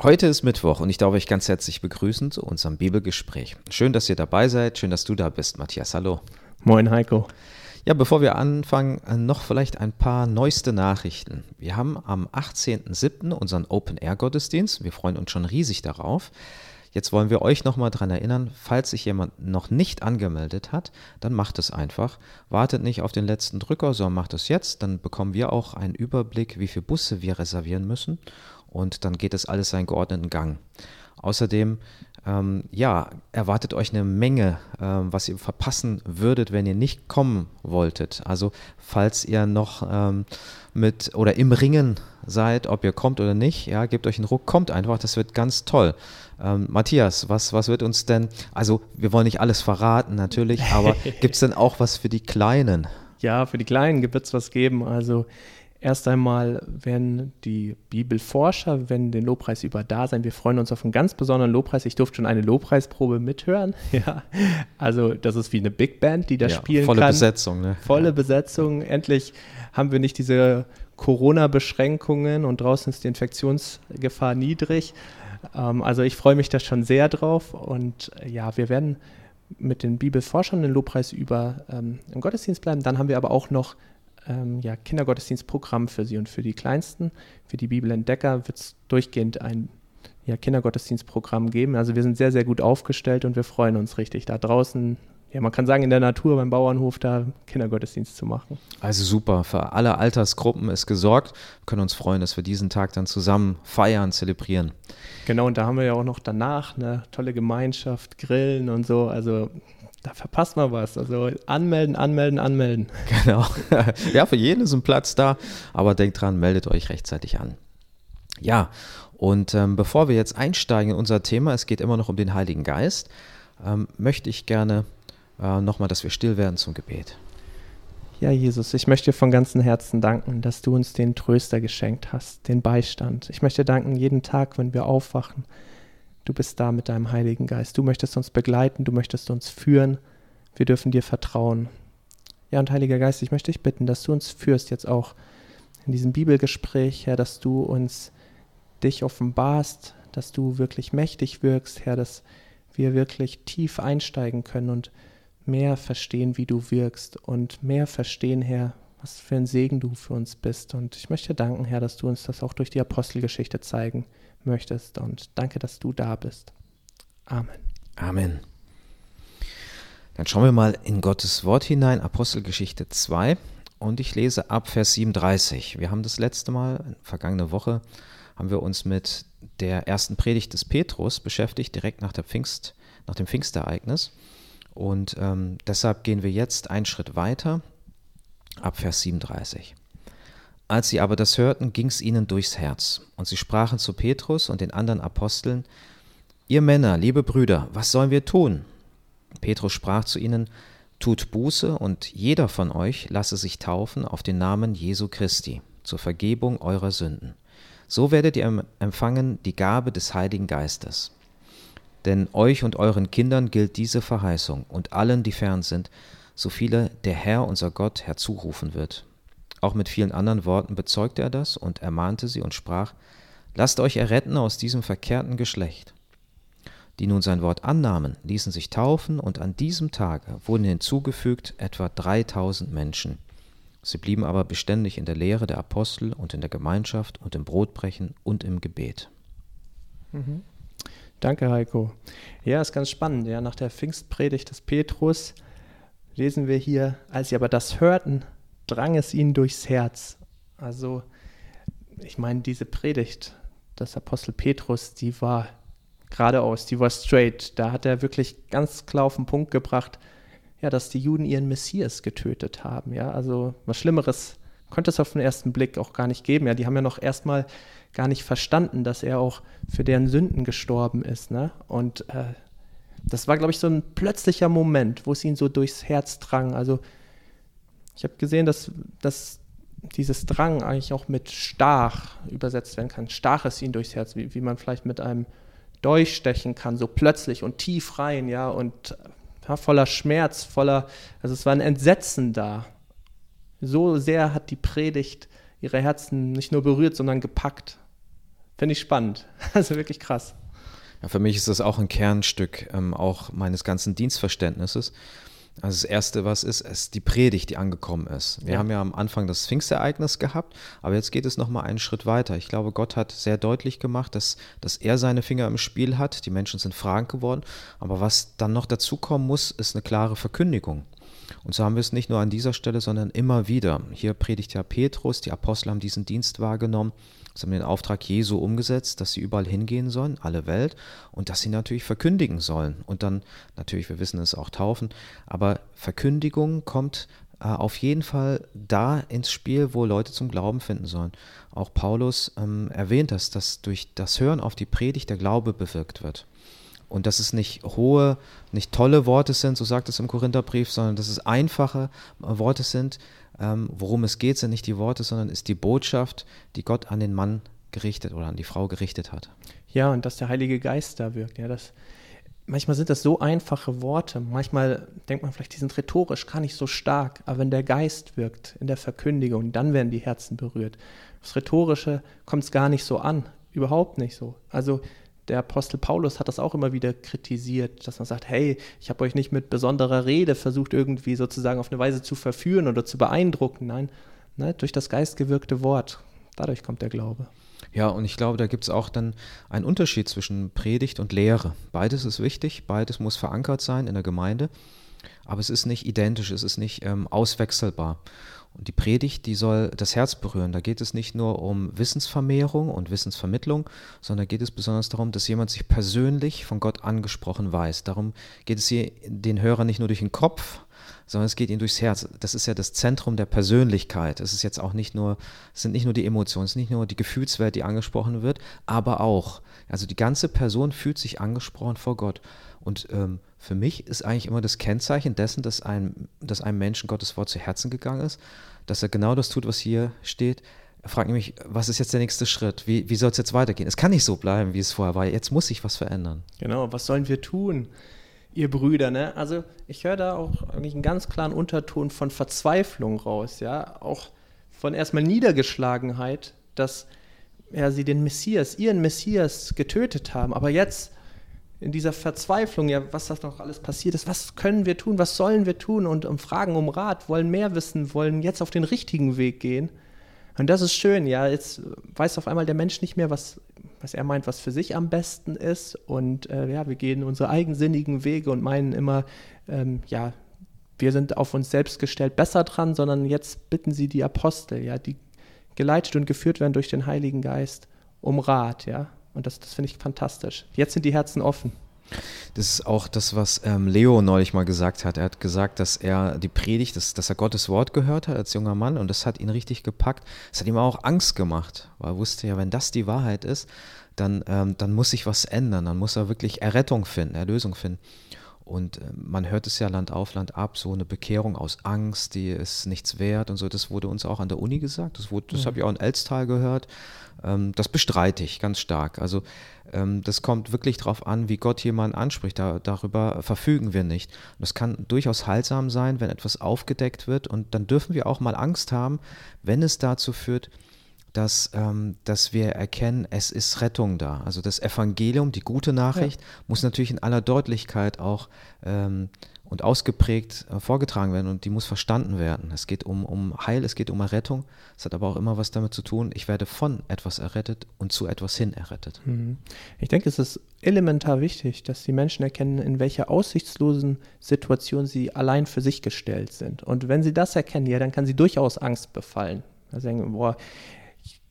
Heute ist Mittwoch und ich darf euch ganz herzlich begrüßen zu unserem Bibelgespräch. Schön, dass ihr dabei seid, schön, dass du da bist, Matthias. Hallo. Moin, Heiko. Ja, bevor wir anfangen, noch vielleicht ein paar neueste Nachrichten. Wir haben am 18.07. unseren Open-Air-Gottesdienst. Wir freuen uns schon riesig darauf. Jetzt wollen wir euch nochmal daran erinnern, falls sich jemand noch nicht angemeldet hat, dann macht es einfach. Wartet nicht auf den letzten Drücker, sondern macht es jetzt. Dann bekommen wir auch einen Überblick, wie viele Busse wir reservieren müssen. Und dann geht es alles seinen geordneten Gang. Außerdem, ähm, ja, erwartet euch eine Menge, ähm, was ihr verpassen würdet, wenn ihr nicht kommen wolltet. Also, falls ihr noch ähm, mit oder im Ringen seid, ob ihr kommt oder nicht, ja, gebt euch einen Ruck, kommt einfach, das wird ganz toll. Ähm, Matthias, was, was wird uns denn, also wir wollen nicht alles verraten natürlich, aber gibt es denn auch was für die Kleinen? Ja, für die Kleinen wird es was geben. Also erst einmal werden die Bibelforscher, wenn den Lobpreis über da sein. Wir freuen uns auf einen ganz besonderen Lobpreis. Ich durfte schon eine Lobpreisprobe mithören. Ja, also das ist wie eine Big Band, die da ja, spielen volle kann. Volle Besetzung. Ne? Volle ja. Besetzung. Endlich haben wir nicht diese Corona-Beschränkungen und draußen ist die Infektionsgefahr niedrig. Ähm, also ich freue mich da schon sehr drauf und äh, ja, wir werden mit den Bibelforschern den Lobpreis über ähm, im Gottesdienst bleiben. Dann haben wir aber auch noch ähm, ja, Kindergottesdienstprogramm für sie und für die Kleinsten. Für die Bibelentdecker wird es durchgehend ein ja, Kindergottesdienstprogramm geben. Also wir sind sehr, sehr gut aufgestellt und wir freuen uns richtig, da draußen ja, man kann sagen, in der Natur beim Bauernhof da Kindergottesdienst zu machen. Also super, für alle Altersgruppen ist gesorgt. Wir können uns freuen, dass wir diesen Tag dann zusammen feiern, zelebrieren. Genau, und da haben wir ja auch noch danach eine tolle Gemeinschaft, Grillen und so. Also da verpasst man was. Also anmelden, anmelden, anmelden. Genau. Ja, für jeden ist ein Platz da, aber denkt dran, meldet euch rechtzeitig an. Ja, und ähm, bevor wir jetzt einsteigen in unser Thema, es geht immer noch um den Heiligen Geist, ähm, möchte ich gerne äh, nochmal, dass wir still werden zum Gebet. Ja, Jesus, ich möchte dir von ganzem Herzen danken, dass du uns den Tröster geschenkt hast, den Beistand. Ich möchte danken jeden Tag, wenn wir aufwachen. Du bist da mit deinem Heiligen Geist. Du möchtest uns begleiten, du möchtest uns führen. Wir dürfen dir vertrauen. Ja, und Heiliger Geist, ich möchte dich bitten, dass du uns führst jetzt auch in diesem Bibelgespräch, Herr, dass du uns dich offenbarst, dass du wirklich mächtig wirkst, Herr, dass wir wirklich tief einsteigen können und mehr verstehen, wie du wirkst und mehr verstehen, Herr, was für ein Segen du für uns bist. Und ich möchte danken, Herr, dass du uns das auch durch die Apostelgeschichte zeigen möchtest. Und danke, dass du da bist. Amen. Amen. Dann schauen wir mal in Gottes Wort hinein, Apostelgeschichte 2. Und ich lese ab Vers 37. Wir haben das letzte Mal, vergangene Woche, haben wir uns mit der ersten Predigt des Petrus beschäftigt, direkt nach, der Pfingst, nach dem Pfingstereignis. Und ähm, deshalb gehen wir jetzt einen Schritt weiter, ab Vers 37. Als sie aber das hörten, ging es ihnen durchs Herz, und sie sprachen zu Petrus und den anderen Aposteln, Ihr Männer, liebe Brüder, was sollen wir tun? Petrus sprach zu ihnen, Tut Buße, und jeder von euch lasse sich taufen auf den Namen Jesu Christi zur Vergebung eurer Sünden. So werdet ihr empfangen die Gabe des Heiligen Geistes. Denn euch und euren Kindern gilt diese Verheißung und allen, die fern sind, so viele der Herr unser Gott herzurufen wird. Auch mit vielen anderen Worten bezeugte er das und ermahnte sie und sprach, Lasst euch erretten aus diesem verkehrten Geschlecht. Die nun sein Wort annahmen, ließen sich taufen, und an diesem Tage wurden hinzugefügt etwa 3000 Menschen. Sie blieben aber beständig in der Lehre der Apostel und in der Gemeinschaft und im Brotbrechen und im Gebet. Mhm. Danke, Heiko. Ja, ist ganz spannend. Ja, nach der Pfingstpredigt des Petrus lesen wir hier, als sie aber das hörten, drang es ihnen durchs Herz. Also, ich meine, diese Predigt des Apostel Petrus, die war geradeaus, die war straight. Da hat er wirklich ganz klar auf den Punkt gebracht, ja, dass die Juden ihren Messias getötet haben. Ja, also was Schlimmeres konnte es auf den ersten Blick auch gar nicht geben. Ja, die haben ja noch erstmal gar nicht verstanden, dass er auch für deren Sünden gestorben ist. Ne? Und äh, das war, glaube ich, so ein plötzlicher Moment, wo es ihn so durchs Herz drang. Also ich habe gesehen, dass, dass dieses Drang eigentlich auch mit stach übersetzt werden kann. Stach ist ihn durchs Herz, wie, wie man vielleicht mit einem Dolch stechen kann, so plötzlich und tief rein, ja, und ja, voller Schmerz, voller, also es war ein Entsetzen da. So sehr hat die Predigt ihre Herzen nicht nur berührt, sondern gepackt finde ich spannend. Also wirklich krass. Ja, für mich ist das auch ein Kernstück ähm, auch meines ganzen Dienstverständnisses. Also das Erste, was ist, ist die Predigt, die angekommen ist. Wir ja. haben ja am Anfang das Pfingstereignis gehabt, aber jetzt geht es nochmal einen Schritt weiter. Ich glaube, Gott hat sehr deutlich gemacht, dass, dass er seine Finger im Spiel hat. Die Menschen sind fragend geworden. Aber was dann noch dazukommen muss, ist eine klare Verkündigung. Und so haben wir es nicht nur an dieser Stelle, sondern immer wieder. Hier predigt ja Petrus, die Apostel haben diesen Dienst wahrgenommen. Sie haben den Auftrag Jesu umgesetzt, dass sie überall hingehen sollen, alle Welt, und dass sie natürlich verkündigen sollen. Und dann, natürlich, wir wissen es auch taufen, aber Verkündigung kommt äh, auf jeden Fall da ins Spiel, wo Leute zum Glauben finden sollen. Auch Paulus ähm, erwähnt das, dass durch das Hören auf die Predigt der Glaube bewirkt wird. Und dass es nicht hohe, nicht tolle Worte sind, so sagt es im Korintherbrief, sondern dass es einfache Worte sind. Ähm, worum es geht, sind nicht die Worte, sondern ist die Botschaft, die Gott an den Mann gerichtet oder an die Frau gerichtet hat. Ja, und dass der Heilige Geist da wirkt. Ja, das, manchmal sind das so einfache Worte. Manchmal denkt man vielleicht, die sind rhetorisch gar nicht so stark. Aber wenn der Geist wirkt in der Verkündigung, dann werden die Herzen berührt. Das Rhetorische kommt es gar nicht so an. Überhaupt nicht so. Also der Apostel Paulus hat das auch immer wieder kritisiert, dass man sagt, hey, ich habe euch nicht mit besonderer Rede versucht, irgendwie sozusagen auf eine Weise zu verführen oder zu beeindrucken. Nein, ne, durch das geistgewirkte Wort. Dadurch kommt der Glaube. Ja, und ich glaube, da gibt es auch dann einen Unterschied zwischen Predigt und Lehre. Beides ist wichtig, beides muss verankert sein in der Gemeinde, aber es ist nicht identisch, es ist nicht ähm, auswechselbar. Und die Predigt, die soll das Herz berühren. Da geht es nicht nur um Wissensvermehrung und Wissensvermittlung, sondern geht es besonders darum, dass jemand sich persönlich von Gott angesprochen weiß. Darum geht es hier den Hörer nicht nur durch den Kopf, sondern es geht ihm durchs Herz. Das ist ja das Zentrum der Persönlichkeit. Es ist jetzt auch nicht nur, es sind nicht nur die Emotionen, es ist nicht nur die Gefühlswelt, die angesprochen wird, aber auch, also die ganze Person fühlt sich angesprochen vor Gott. Und ähm, für mich ist eigentlich immer das Kennzeichen dessen, dass, ein, dass einem Menschen Gottes Wort zu Herzen gegangen ist, dass er genau das tut, was hier steht. Er fragt nämlich, was ist jetzt der nächste Schritt? Wie, wie soll es jetzt weitergehen? Es kann nicht so bleiben, wie es vorher war. Jetzt muss sich was verändern. Genau, was sollen wir tun, ihr Brüder? Ne? Also ich höre da auch eigentlich einen ganz klaren Unterton von Verzweiflung raus, ja, auch von erstmal Niedergeschlagenheit, dass ja, sie den Messias, ihren Messias getötet haben. Aber jetzt in dieser Verzweiflung, ja, was das noch alles passiert ist, was können wir tun, was sollen wir tun und um Fragen um Rat, wollen mehr wissen, wollen jetzt auf den richtigen Weg gehen. Und das ist schön, ja, jetzt weiß auf einmal der Mensch nicht mehr, was, was er meint, was für sich am besten ist. Und äh, ja, wir gehen unsere eigensinnigen Wege und meinen immer, ähm, ja, wir sind auf uns selbst gestellt besser dran, sondern jetzt bitten sie die Apostel, ja, die geleitet und geführt werden durch den Heiligen Geist um Rat, ja, und das, das finde ich fantastisch. Jetzt sind die Herzen offen. Das ist auch das, was ähm, Leo neulich mal gesagt hat. Er hat gesagt, dass er die Predigt, dass, dass er Gottes Wort gehört hat als junger Mann und das hat ihn richtig gepackt. Es hat ihm auch Angst gemacht, weil er wusste ja, wenn das die Wahrheit ist, dann, ähm, dann muss sich was ändern, dann muss er wirklich Errettung finden, Erlösung finden. Und äh, man hört es ja Land auf, Land ab, so eine Bekehrung aus Angst, die ist nichts wert und so. Das wurde uns auch an der Uni gesagt. Das, wurde, das mhm. habe ich auch in Elstal gehört. Ähm, das bestreite ich ganz stark. Also ähm, das kommt wirklich darauf an, wie Gott jemanden anspricht. Da, darüber verfügen wir nicht. Das kann durchaus heilsam sein, wenn etwas aufgedeckt wird. Und dann dürfen wir auch mal Angst haben, wenn es dazu führt, dass, ähm, dass wir erkennen, es ist Rettung da. Also das Evangelium, die gute Nachricht, ja. muss natürlich in aller Deutlichkeit auch ähm, und ausgeprägt äh, vorgetragen werden und die muss verstanden werden. Es geht um, um Heil, es geht um Errettung. Es hat aber auch immer was damit zu tun, ich werde von etwas errettet und zu etwas hin errettet. Mhm. Ich denke, es ist elementar wichtig, dass die Menschen erkennen, in welcher aussichtslosen Situation sie allein für sich gestellt sind. Und wenn sie das erkennen, ja, dann kann sie durchaus Angst befallen. Also denken, boah,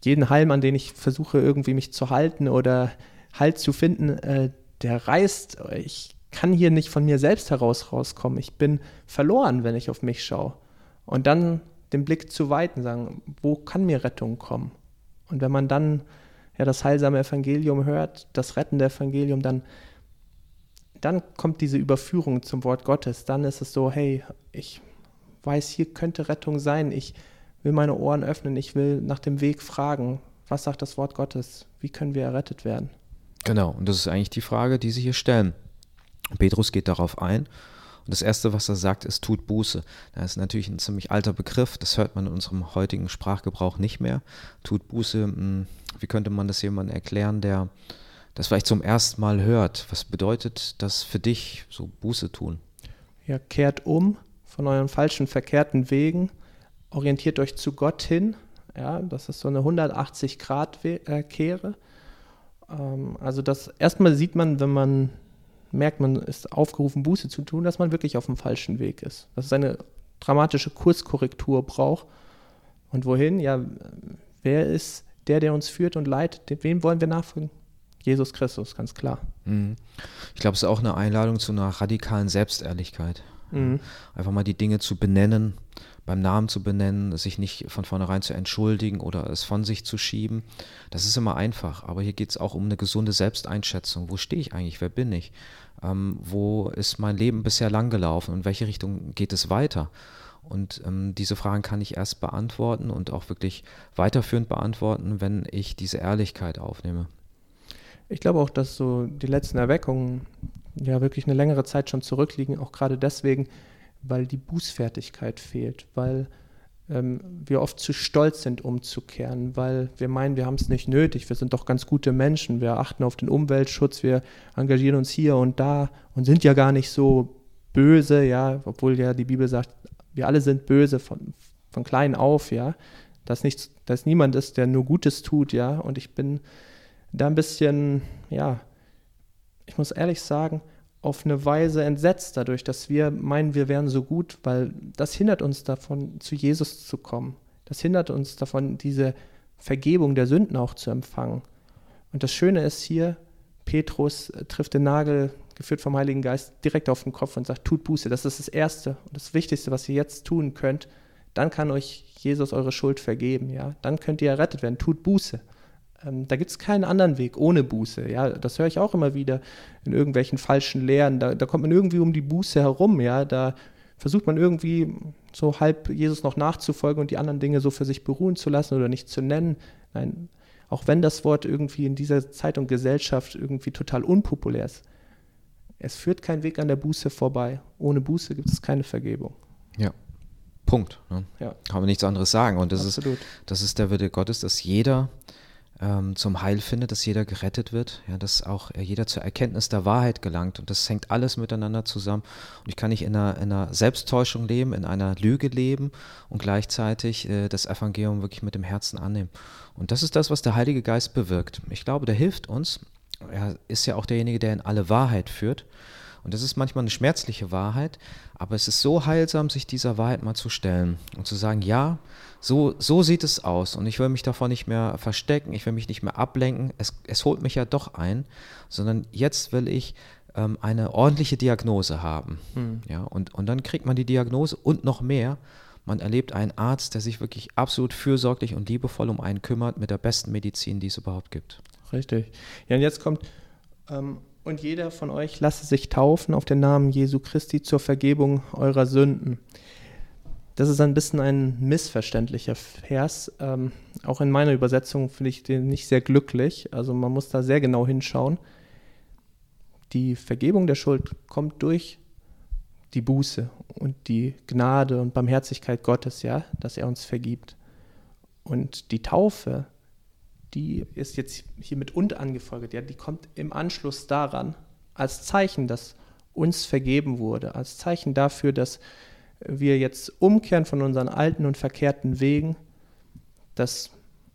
jeden Halm, an den ich versuche, irgendwie mich zu halten oder Halt zu finden, äh, der reißt. Ich kann hier nicht von mir selbst heraus rauskommen. Ich bin verloren, wenn ich auf mich schaue. Und dann den Blick zu weiten, sagen, wo kann mir Rettung kommen? Und wenn man dann ja das heilsame Evangelium hört, das rettende Evangelium, dann, dann kommt diese Überführung zum Wort Gottes. Dann ist es so, hey, ich weiß, hier könnte Rettung sein. Ich will meine Ohren öffnen, ich will nach dem Weg fragen, was sagt das Wort Gottes? Wie können wir errettet werden? Genau, und das ist eigentlich die Frage, die Sie hier stellen. Petrus geht darauf ein Und das Erste, was er sagt, ist, tut Buße. Das ist natürlich ein ziemlich alter Begriff, das hört man in unserem heutigen Sprachgebrauch nicht mehr. Tut Buße, hm, wie könnte man das jemandem erklären, der das vielleicht zum ersten Mal hört? Was bedeutet das für dich, so Buße tun? Ja, kehrt um von euren falschen, verkehrten Wegen, orientiert euch zu Gott hin. Ja, das ist so eine 180-Grad-Kehre. Ähm, also das erstmal sieht man, wenn man merkt, man ist aufgerufen, Buße zu tun, dass man wirklich auf dem falschen Weg ist. Dass es eine dramatische Kurskorrektur braucht. Und wohin? Ja, wer ist der, der uns führt und leitet? Wem wollen wir nachfolgen? Jesus Christus, ganz klar. Mhm. Ich glaube, es ist auch eine Einladung zu einer radikalen Selbstehrlichkeit. Mhm. Einfach mal die Dinge zu benennen, beim Namen zu benennen, sich nicht von vornherein zu entschuldigen oder es von sich zu schieben. Das ist immer einfach, aber hier geht es auch um eine gesunde Selbsteinschätzung. Wo stehe ich eigentlich? Wer bin ich? Ähm, wo ist mein Leben bisher langgelaufen? In welche Richtung geht es weiter? Und ähm, diese Fragen kann ich erst beantworten und auch wirklich weiterführend beantworten, wenn ich diese Ehrlichkeit aufnehme. Ich glaube auch, dass so die letzten Erweckungen ja wirklich eine längere Zeit schon zurückliegen, auch gerade deswegen, weil die Bußfertigkeit fehlt, weil ähm, wir oft zu stolz sind, umzukehren, weil wir meinen, wir haben es nicht nötig, wir sind doch ganz gute Menschen, wir achten auf den Umweltschutz, wir engagieren uns hier und da und sind ja gar nicht so böse, ja, obwohl ja die Bibel sagt, wir alle sind böse von, von klein auf, ja, dass, nichts, dass niemand ist, der nur Gutes tut, ja, und ich bin da ein bisschen, ja, ich muss ehrlich sagen, auf eine Weise entsetzt dadurch, dass wir meinen, wir wären so gut, weil das hindert uns davon, zu Jesus zu kommen. Das hindert uns davon, diese Vergebung der Sünden auch zu empfangen. Und das Schöne ist hier, Petrus trifft den Nagel, geführt vom Heiligen Geist, direkt auf den Kopf und sagt, tut Buße. Das ist das Erste und das Wichtigste, was ihr jetzt tun könnt. Dann kann euch Jesus eure Schuld vergeben. Ja? Dann könnt ihr errettet werden. Tut Buße. Ähm, da gibt es keinen anderen Weg ohne Buße. Ja, das höre ich auch immer wieder in irgendwelchen falschen Lehren. Da, da, kommt man irgendwie um die Buße herum. Ja, da versucht man irgendwie so halb Jesus noch nachzufolgen und die anderen Dinge so für sich beruhen zu lassen oder nicht zu nennen. Nein, auch wenn das Wort irgendwie in dieser Zeit und Gesellschaft irgendwie total unpopulär ist. Es führt kein Weg an der Buße vorbei. Ohne Buße gibt es keine Vergebung. Ja. Punkt. Ne? Ja. Kann man nichts anderes sagen. Und das ist, das ist der Wille Gottes, dass jeder ähm, zum Heil findet, dass jeder gerettet wird, ja, dass auch äh, jeder zur Erkenntnis der Wahrheit gelangt. Und das hängt alles miteinander zusammen. Und ich kann nicht in einer, in einer Selbsttäuschung leben, in einer Lüge leben und gleichzeitig äh, das Evangelium wirklich mit dem Herzen annehmen. Und das ist das, was der Heilige Geist bewirkt. Ich glaube, der hilft uns. Er ist ja auch derjenige, der in alle Wahrheit führt. Und das ist manchmal eine schmerzliche Wahrheit, aber es ist so heilsam, sich dieser Wahrheit mal zu stellen und zu sagen, ja, so, so sieht es aus und ich will mich davon nicht mehr verstecken, ich will mich nicht mehr ablenken, es, es holt mich ja doch ein, sondern jetzt will ich ähm, eine ordentliche Diagnose haben. Hm. Ja, und, und dann kriegt man die Diagnose und noch mehr. Man erlebt einen Arzt, der sich wirklich absolut fürsorglich und liebevoll um einen kümmert mit der besten Medizin, die es überhaupt gibt. Richtig. Ja, und jetzt kommt ähm, und jeder von euch lasse sich taufen auf den Namen Jesu Christi zur Vergebung eurer Sünden. Das ist ein bisschen ein missverständlicher Vers. Ähm, auch in meiner Übersetzung finde ich den nicht sehr glücklich. Also man muss da sehr genau hinschauen. Die Vergebung der Schuld kommt durch die Buße und die Gnade und Barmherzigkeit Gottes, ja, dass er uns vergibt. Und die Taufe die ist jetzt hier mit und angefolgt, ja, die kommt im Anschluss daran, als Zeichen, dass uns vergeben wurde, als Zeichen dafür, dass wir jetzt umkehren von unseren alten und verkehrten Wegen, dass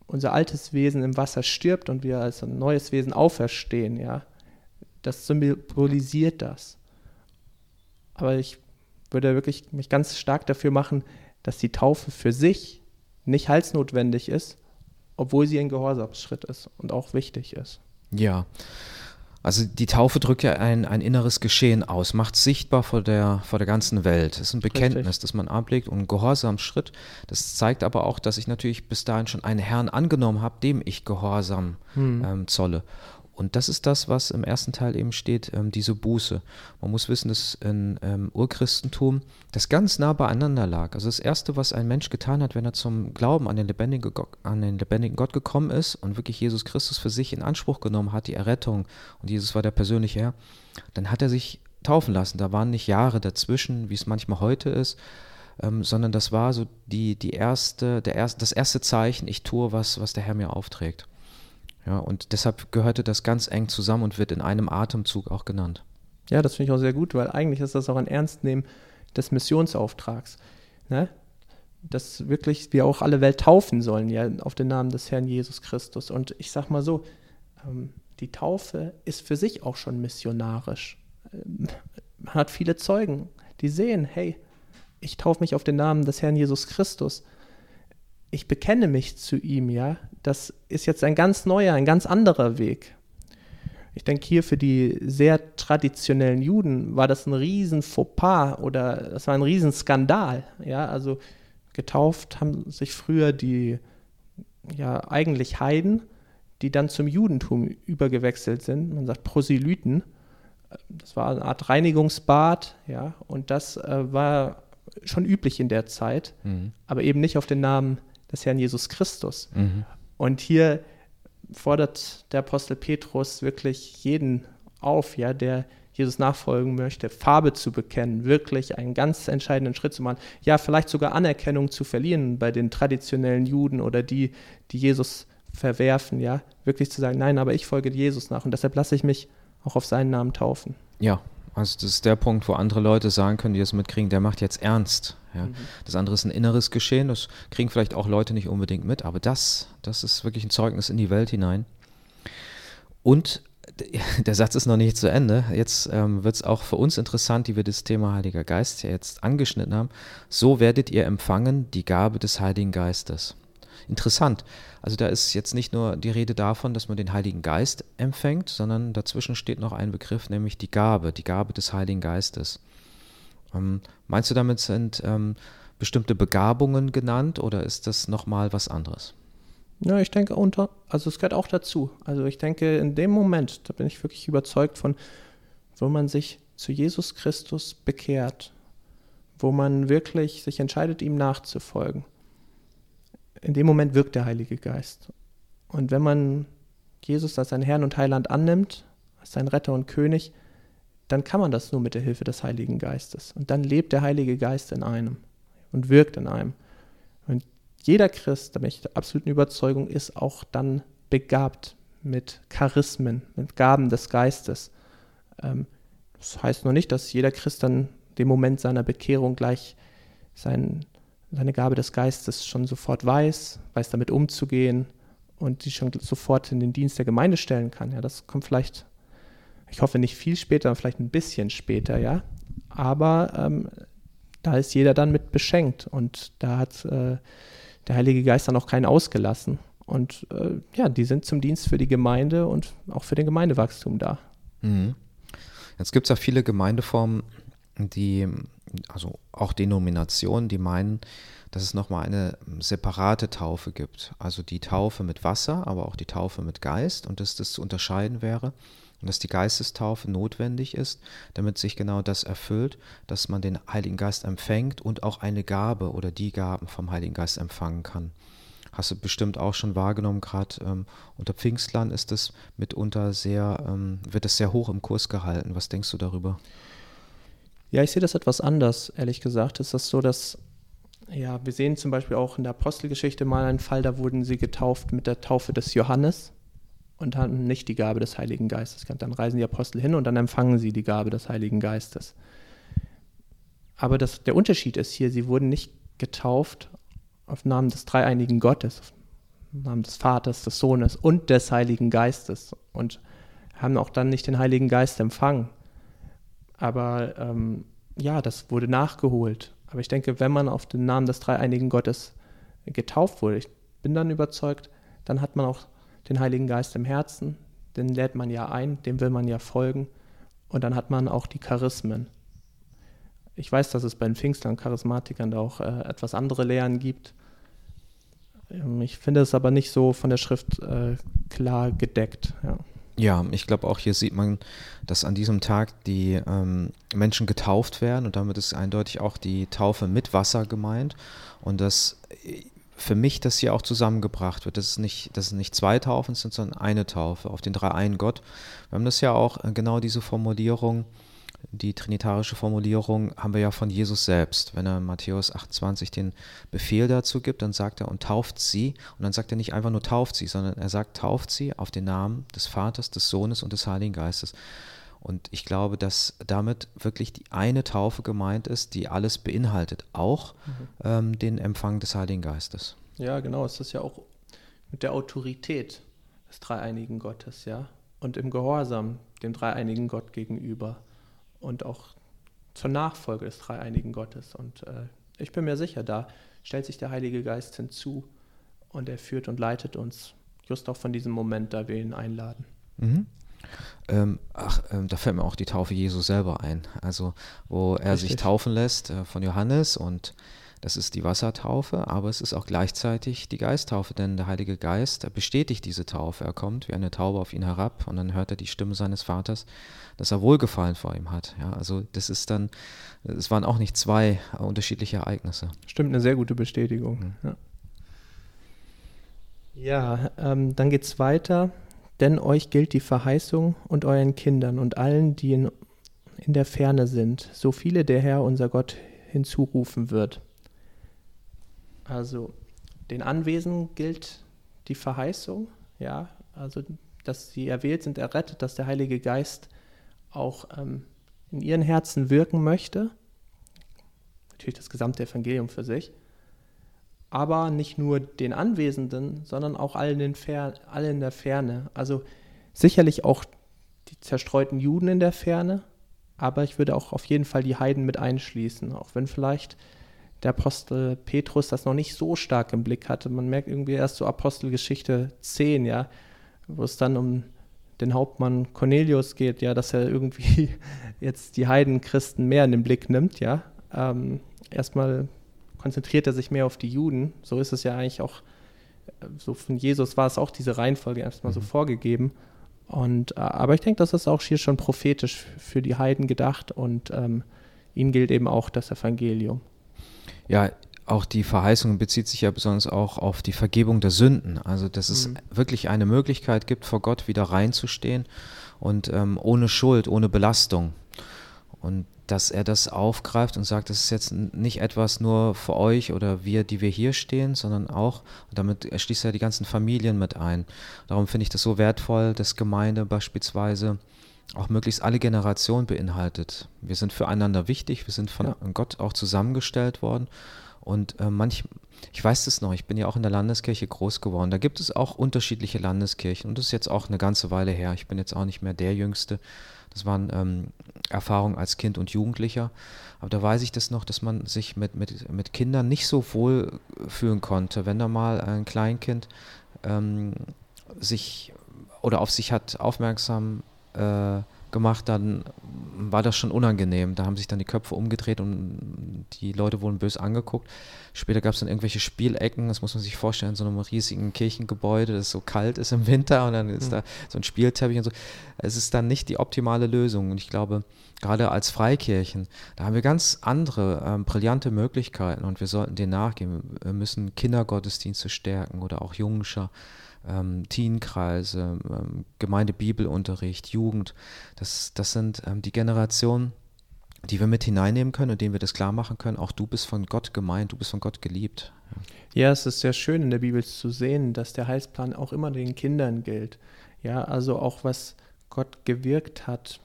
unser altes Wesen im Wasser stirbt und wir als ein neues Wesen auferstehen, ja. Das symbolisiert das. Aber ich würde wirklich mich ganz stark dafür machen, dass die Taufe für sich nicht heilsnotwendig ist, obwohl sie ein Gehorsamsschritt ist und auch wichtig ist. Ja. Also die Taufe drückt ja ein, ein inneres Geschehen aus, macht sichtbar vor der, vor der ganzen Welt. Es ist ein Bekenntnis, Richtig. das man ablegt und ein Gehorsamsschritt. Das zeigt aber auch, dass ich natürlich bis dahin schon einen Herrn angenommen habe, dem ich Gehorsam hm. ähm, zolle. Und das ist das, was im ersten Teil eben steht, ähm, diese Buße. Man muss wissen, dass im ähm, Urchristentum das ganz nah beieinander lag. Also das Erste, was ein Mensch getan hat, wenn er zum Glauben an den, lebendigen Gott, an den lebendigen Gott gekommen ist und wirklich Jesus Christus für sich in Anspruch genommen hat, die Errettung, und Jesus war der persönliche Herr, dann hat er sich taufen lassen. Da waren nicht Jahre dazwischen, wie es manchmal heute ist, ähm, sondern das war so die, die erste, der erste, das erste Zeichen, ich tue was, was der Herr mir aufträgt. Ja, und deshalb gehörte das ganz eng zusammen und wird in einem Atemzug auch genannt. Ja, das finde ich auch sehr gut, weil eigentlich ist das auch ein Ernstnehmen des Missionsauftrags. Ne? Dass wirklich wir auch alle Welt taufen sollen, ja, auf den Namen des Herrn Jesus Christus. Und ich sage mal so, ähm, die Taufe ist für sich auch schon missionarisch. Ähm, man hat viele Zeugen, die sehen, hey, ich taufe mich auf den Namen des Herrn Jesus Christus. Ich bekenne mich zu ihm, ja. Das ist jetzt ein ganz neuer, ein ganz anderer Weg. Ich denke hier für die sehr traditionellen Juden war das ein riesen Fauxpas oder das war ein riesen Skandal, ja. Also getauft haben sich früher die ja eigentlich Heiden, die dann zum Judentum übergewechselt sind. Man sagt Proselyten. Das war eine Art Reinigungsbad, ja, und das äh, war schon üblich in der Zeit, mhm. aber eben nicht auf den Namen des Herrn Jesus Christus. Mhm. Und hier fordert der Apostel Petrus wirklich jeden auf, ja, der Jesus nachfolgen möchte, Farbe zu bekennen, wirklich einen ganz entscheidenden Schritt zu machen, ja, vielleicht sogar Anerkennung zu verlieren bei den traditionellen Juden oder die, die Jesus verwerfen, ja, wirklich zu sagen, nein, aber ich folge Jesus nach und deshalb lasse ich mich auch auf seinen Namen taufen. Ja, also das ist der Punkt, wo andere Leute sagen können, die das mitkriegen, der macht jetzt ernst. Ja. Mhm. Das andere ist ein inneres Geschehen, das kriegen vielleicht auch Leute nicht unbedingt mit, aber das, das ist wirklich ein Zeugnis in die Welt hinein. Und der Satz ist noch nicht zu Ende. Jetzt ähm, wird es auch für uns interessant, die wir das Thema Heiliger Geist ja jetzt angeschnitten haben. So werdet ihr empfangen die Gabe des Heiligen Geistes interessant. Also da ist jetzt nicht nur die Rede davon, dass man den Heiligen Geist empfängt, sondern dazwischen steht noch ein Begriff, nämlich die Gabe, die Gabe des Heiligen Geistes. Ähm, meinst du, damit sind ähm, bestimmte Begabungen genannt oder ist das nochmal was anderes? Ja, ich denke unter, also es gehört auch dazu. Also ich denke, in dem Moment, da bin ich wirklich überzeugt von, wo man sich zu Jesus Christus bekehrt, wo man wirklich sich entscheidet, ihm nachzufolgen in dem Moment wirkt der Heilige Geist. Und wenn man Jesus als seinen Herrn und Heiland annimmt, als seinen Retter und König, dann kann man das nur mit der Hilfe des Heiligen Geistes. Und dann lebt der Heilige Geist in einem und wirkt in einem. Und jeder Christ, da bin ich der absoluten Überzeugung, ist auch dann begabt mit Charismen, mit Gaben des Geistes. Ähm, das heißt noch nicht, dass jeder Christ dann dem Moment seiner Bekehrung gleich sein seine Gabe des Geistes schon sofort weiß, weiß damit umzugehen und die schon sofort in den Dienst der Gemeinde stellen kann. Ja, das kommt vielleicht, ich hoffe nicht viel später, vielleicht ein bisschen später, ja. Aber ähm, da ist jeder dann mit beschenkt und da hat äh, der Heilige Geist dann auch keinen ausgelassen. Und äh, ja, die sind zum Dienst für die Gemeinde und auch für den Gemeindewachstum da. Mhm. Jetzt gibt es ja viele Gemeindeformen, die also auch Denominationen, die meinen, dass es nochmal eine separate Taufe gibt. Also die Taufe mit Wasser, aber auch die Taufe mit Geist und dass das zu unterscheiden wäre und dass die Geistestaufe notwendig ist, damit sich genau das erfüllt, dass man den Heiligen Geist empfängt und auch eine Gabe oder die Gaben vom Heiligen Geist empfangen kann. Hast du bestimmt auch schon wahrgenommen, gerade ähm, unter Pfingstlern ist es mitunter sehr, ähm, wird es sehr hoch im Kurs gehalten. Was denkst du darüber? Ja, ich sehe das etwas anders, ehrlich gesagt. Ist das so, dass, ja, wir sehen zum Beispiel auch in der Apostelgeschichte mal einen Fall, da wurden sie getauft mit der Taufe des Johannes und hatten nicht die Gabe des Heiligen Geistes. Dann reisen die Apostel hin und dann empfangen sie die Gabe des Heiligen Geistes. Aber das, der Unterschied ist hier, sie wurden nicht getauft auf Namen des dreieinigen Gottes, auf Namen des Vaters, des Sohnes und des Heiligen Geistes und haben auch dann nicht den Heiligen Geist empfangen. Aber ähm, ja, das wurde nachgeholt. Aber ich denke, wenn man auf den Namen des dreieinigen Gottes getauft wurde, ich bin dann überzeugt, dann hat man auch den Heiligen Geist im Herzen, den lädt man ja ein, dem will man ja folgen und dann hat man auch die Charismen. Ich weiß, dass es bei den Pfingstlern, Charismatikern da auch äh, etwas andere Lehren gibt. Ähm, ich finde es aber nicht so von der Schrift äh, klar gedeckt. Ja. Ja, ich glaube auch hier sieht man, dass an diesem Tag die ähm, Menschen getauft werden und damit ist eindeutig auch die Taufe mit Wasser gemeint und dass äh, für mich das hier auch zusammengebracht wird. Das ist nicht, das sind nicht zwei Taufen sondern eine Taufe auf den drei einen Gott. Wir haben das ja auch äh, genau diese Formulierung die trinitarische Formulierung haben wir ja von Jesus selbst. Wenn er in Matthäus 28 den Befehl dazu gibt, dann sagt er und tauft sie. Und dann sagt er nicht einfach nur tauft sie, sondern er sagt tauft sie auf den Namen des Vaters, des Sohnes und des Heiligen Geistes. Und ich glaube, dass damit wirklich die eine Taufe gemeint ist, die alles beinhaltet, auch mhm. ähm, den Empfang des Heiligen Geistes. Ja, genau. Es ist ja auch mit der Autorität des dreieinigen Gottes, ja. Und im Gehorsam dem dreieinigen Gott gegenüber und auch zur Nachfolge des dreieinigen Gottes. Und äh, ich bin mir sicher, da stellt sich der Heilige Geist hinzu und er führt und leitet uns just auch von diesem Moment, da wir ihn einladen. Mhm. Ähm, ach, ähm, da fällt mir auch die Taufe Jesu selber ein. Also, wo er Richtig. sich taufen lässt äh, von Johannes und das ist die Wassertaufe, aber es ist auch gleichzeitig die Geisttaufe, denn der Heilige Geist bestätigt diese Taufe. Er kommt wie eine Taube auf ihn herab und dann hört er die Stimme seines Vaters, dass er Wohlgefallen vor ihm hat. Ja, also das ist dann, es waren auch nicht zwei unterschiedliche Ereignisse. Stimmt, eine sehr gute Bestätigung. Mhm. Ja, ja ähm, dann geht es weiter. Denn euch gilt die Verheißung und euren Kindern und allen, die in, in der Ferne sind, so viele der Herr unser Gott hinzurufen wird. Also den Anwesen gilt die Verheißung, ja, also dass sie erwählt sind, errettet, dass der Heilige Geist auch ähm, in ihren Herzen wirken möchte. Natürlich das gesamte Evangelium für sich. Aber nicht nur den Anwesenden, sondern auch allen in, Fer alle in der Ferne. Also sicherlich auch die zerstreuten Juden in der Ferne, aber ich würde auch auf jeden Fall die Heiden mit einschließen, auch wenn vielleicht der Apostel Petrus das noch nicht so stark im Blick hatte. Man merkt irgendwie erst so Apostelgeschichte 10, ja, wo es dann um den Hauptmann Cornelius geht, ja, dass er irgendwie jetzt die Heidenchristen mehr in den Blick nimmt, ja. Ähm, erstmal konzentriert er sich mehr auf die Juden. So ist es ja eigentlich auch, äh, so von Jesus war es auch diese Reihenfolge erstmal mhm. so vorgegeben. Und, äh, aber ich denke, das ist auch hier schon prophetisch für die Heiden gedacht und ähm, ihnen gilt eben auch das Evangelium. Ja, auch die Verheißung bezieht sich ja besonders auch auf die Vergebung der Sünden. Also, dass es mhm. wirklich eine Möglichkeit gibt, vor Gott wieder reinzustehen und ähm, ohne Schuld, ohne Belastung. Und dass er das aufgreift und sagt, das ist jetzt nicht etwas nur für euch oder wir, die wir hier stehen, sondern auch, und damit schließt er die ganzen Familien mit ein. Darum finde ich das so wertvoll, dass Gemeinde beispielsweise auch möglichst alle Generationen beinhaltet. Wir sind füreinander wichtig, wir sind von ja. Gott auch zusammengestellt worden. Und äh, manch, ich weiß das noch, ich bin ja auch in der Landeskirche groß geworden. Da gibt es auch unterschiedliche Landeskirchen und das ist jetzt auch eine ganze Weile her. Ich bin jetzt auch nicht mehr der Jüngste. Das waren ähm, Erfahrungen als Kind und Jugendlicher. Aber da weiß ich das noch, dass man sich mit, mit, mit Kindern nicht so wohl fühlen konnte, wenn da mal ein Kleinkind ähm, sich oder auf sich hat aufmerksam äh, gemacht, dann war das schon unangenehm. Da haben sich dann die Köpfe umgedreht und die Leute wurden böse angeguckt. Später gab es dann irgendwelche Spielecken, das muss man sich vorstellen, in so einem riesigen Kirchengebäude, das so kalt ist im Winter und dann ist mhm. da so ein Spielteppich und so. Es ist dann nicht die optimale Lösung und ich glaube, gerade als Freikirchen, da haben wir ganz andere ähm, brillante Möglichkeiten und wir sollten denen nachgehen. Wir müssen Kindergottesdienste stärken oder auch Jungschar ähm, Teenkreise, ähm, Gemeindebibelunterricht, Jugend. Das, das sind ähm, die Generationen, die wir mit hineinnehmen können und denen wir das klar machen können. Auch du bist von Gott gemeint, du bist von Gott geliebt. Ja. es ist sehr schön in der Bibel zu sehen, dass der Heilsplan auch immer den Kindern gilt. Ja, also auch was Gott gewirkt hat,